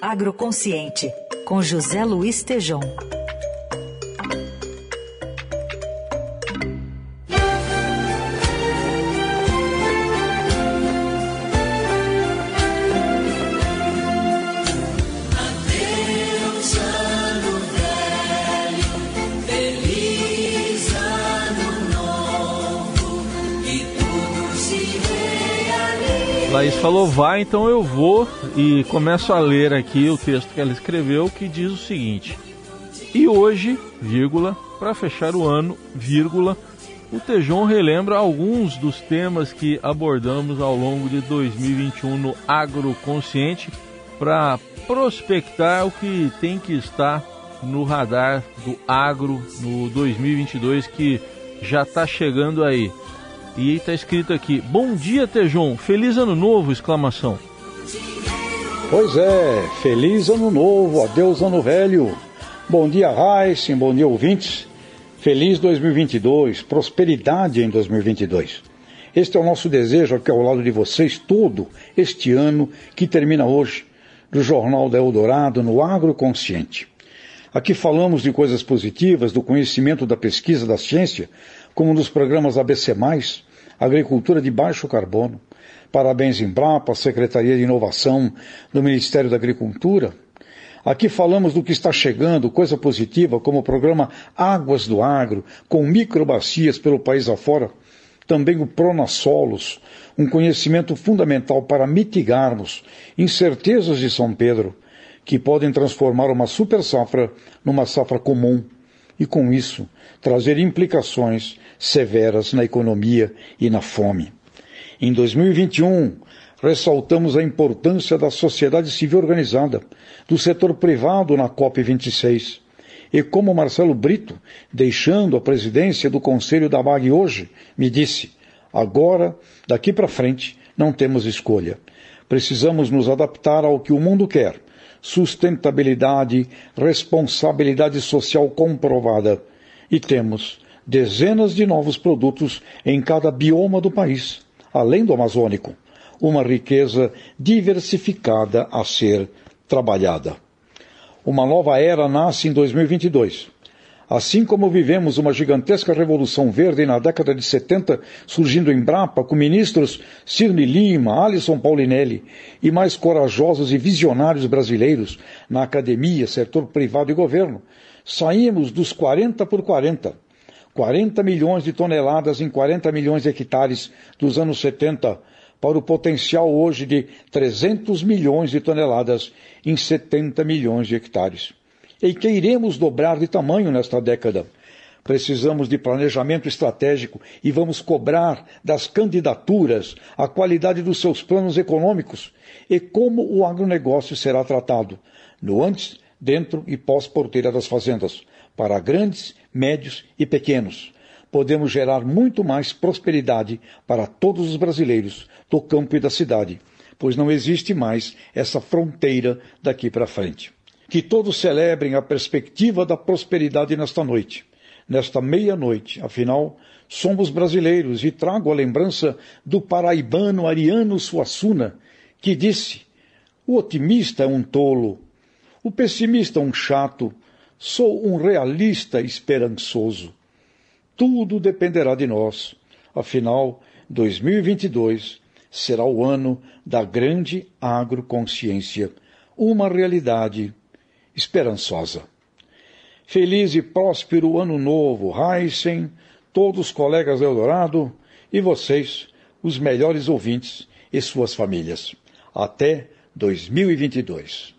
Agroconsciente, com José Luiz Tejom. Laís falou vai, então eu vou e começo a ler aqui o texto que ela escreveu que diz o seguinte: E hoje, vírgula, para fechar o ano, vírgula, o Tejon relembra alguns dos temas que abordamos ao longo de 2021 no Agroconsciente para prospectar o que tem que estar no radar do agro no 2022 que já está chegando aí. E está escrito aqui: Bom dia, Tejon, feliz ano novo! Exclamação. Pois é, feliz ano novo, adeus ano velho. Bom dia, Heisen, bom dia, ouvintes. Feliz 2022, prosperidade em 2022. Este é o nosso desejo aqui ao lado de vocês todo este ano que termina hoje, do Jornal da Eldorado no Agroconsciente. Aqui falamos de coisas positivas, do conhecimento da pesquisa da ciência, como nos programas ABC+, agricultura de baixo carbono. Parabéns Embrapa, Secretaria de Inovação do Ministério da Agricultura. Aqui falamos do que está chegando, coisa positiva, como o programa Águas do Agro, com microbacias pelo país afora. Também o Pronasolos, um conhecimento fundamental para mitigarmos incertezas de São Pedro, que podem transformar uma super safra numa safra comum e, com isso, trazer implicações severas na economia e na fome. Em 2021, ressaltamos a importância da sociedade civil organizada, do setor privado na COP26. E como Marcelo Brito, deixando a presidência do Conselho da MAG hoje, me disse: agora, daqui para frente, não temos escolha. Precisamos nos adaptar ao que o mundo quer. Sustentabilidade, responsabilidade social comprovada. E temos dezenas de novos produtos em cada bioma do país, além do amazônico, uma riqueza diversificada a ser trabalhada. Uma nova era nasce em 2022. Assim como vivemos uma gigantesca revolução verde na década de 70, surgindo em Brapa, com ministros Cirne Lima, Alisson Paulinelli e mais corajosos e visionários brasileiros na academia, setor privado e governo, saímos dos 40 por 40 40 milhões de toneladas em 40 milhões de hectares dos anos 70 para o potencial hoje de 300 milhões de toneladas em 70 milhões de hectares. E que iremos dobrar de tamanho nesta década. Precisamos de planejamento estratégico e vamos cobrar das candidaturas a qualidade dos seus planos econômicos e como o agronegócio será tratado, no antes, dentro e pós-porteira das fazendas, para grandes médios e pequenos. Podemos gerar muito mais prosperidade para todos os brasileiros do campo e da cidade, pois não existe mais essa fronteira daqui para frente. Que todos celebrem a perspectiva da prosperidade nesta noite, nesta meia-noite, afinal, somos brasileiros e trago a lembrança do paraibano Ariano Suassuna, que disse: O otimista é um tolo, o pessimista é um chato, Sou um realista esperançoso. Tudo dependerá de nós. Afinal, 2022 será o ano da grande agroconsciência, uma realidade esperançosa. Feliz e próspero ano novo, Heisen, todos os colegas Eldorado e vocês, os melhores ouvintes e suas famílias. Até 2022.